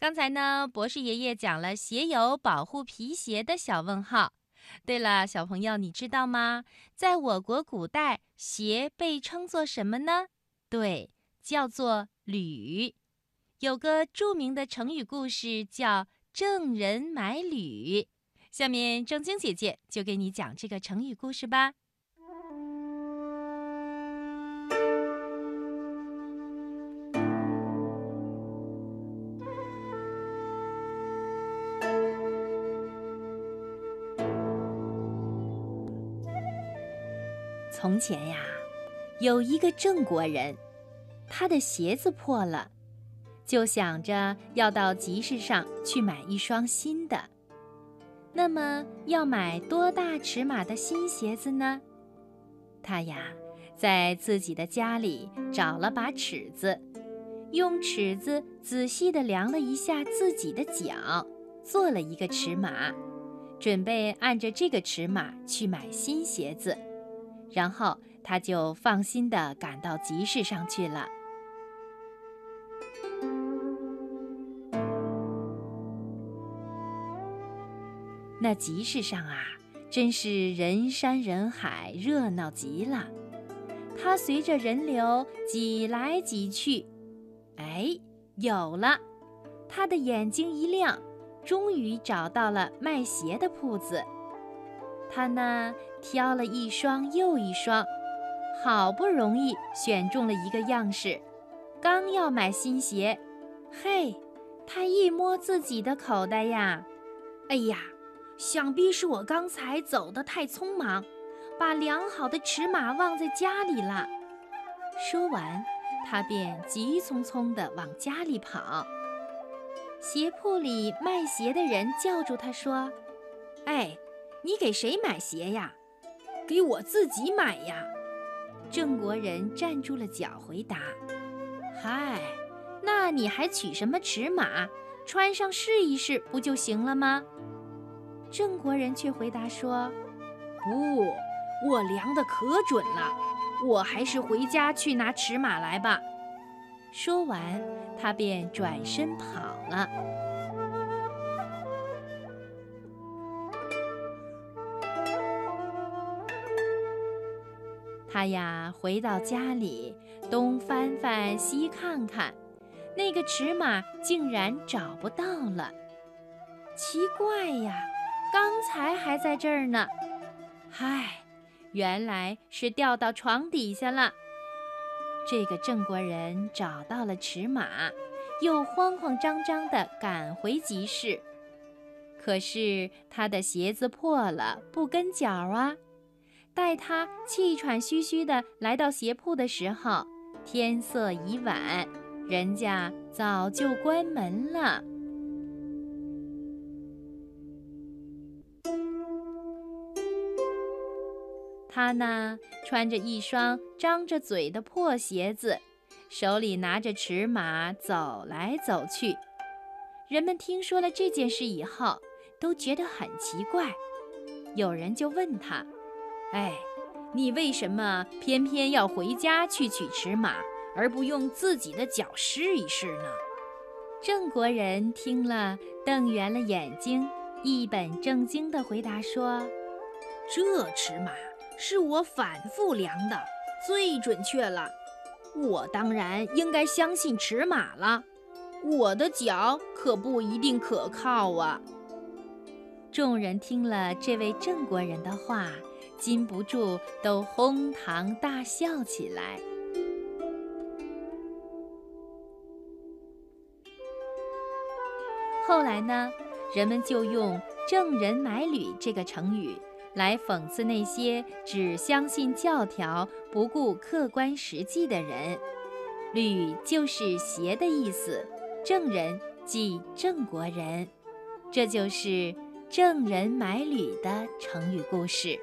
刚才呢，博士爷爷讲了鞋油保护皮鞋的小问号。对了，小朋友，你知道吗？在我国古代，鞋被称作什么呢？对，叫做履。有个著名的成语故事叫“郑人买履”。下面正晶姐姐就给你讲这个成语故事吧。从前呀，有一个郑国人，他的鞋子破了，就想着要到集市上去买一双新的。那么要买多大尺码的新鞋子呢？他呀，在自己的家里找了把尺子，用尺子仔细地量了一下自己的脚，做了一个尺码，准备按着这个尺码去买新鞋子。然后他就放心地赶到集市上去了。那集市上啊，真是人山人海，热闹极了。他随着人流挤来挤去，哎，有了！他的眼睛一亮，终于找到了卖鞋的铺子。他呢，挑了一双又一双，好不容易选中了一个样式，刚要买新鞋，嘿，他一摸自己的口袋呀，哎呀，想必是我刚才走得太匆忙，把量好的尺码忘在家里了。说完，他便急匆匆地往家里跑。鞋铺里卖鞋的人叫住他说：“哎。”你给谁买鞋呀？给我自己买呀！郑国人站住了脚，回答：“嗨，那你还取什么尺码？穿上试一试不就行了吗？”郑国人却回答说：“不，我量的可准了，我还是回家去拿尺码来吧。”说完，他便转身跑了。他呀，回到家里，东翻翻，西看看，那个尺码竟然找不到了。奇怪呀，刚才还在这儿呢。嗨，原来是掉到床底下了。这个郑国人找到了尺码，又慌慌张张地赶回集市。可是他的鞋子破了，不跟脚啊。待他气喘吁吁地来到鞋铺的时候，天色已晚，人家早就关门了。他呢，穿着一双张着嘴的破鞋子，手里拿着尺码走来走去。人们听说了这件事以后，都觉得很奇怪，有人就问他。哎，你为什么偏偏要回家去取尺码，而不用自己的脚试一试呢？郑国人听了，瞪圆了眼睛，一本正经地回答说：“这尺码是我反复量的，最准确了。我当然应该相信尺码了。我的脚可不一定可靠啊。”众人听了这位郑国人的话。禁不住都哄堂大笑起来。后来呢，人们就用“郑人买履”这个成语来讽刺那些只相信教条、不顾客观实际的人。履就是鞋的意思，郑人即郑国人，这就是“郑人买履”的成语故事。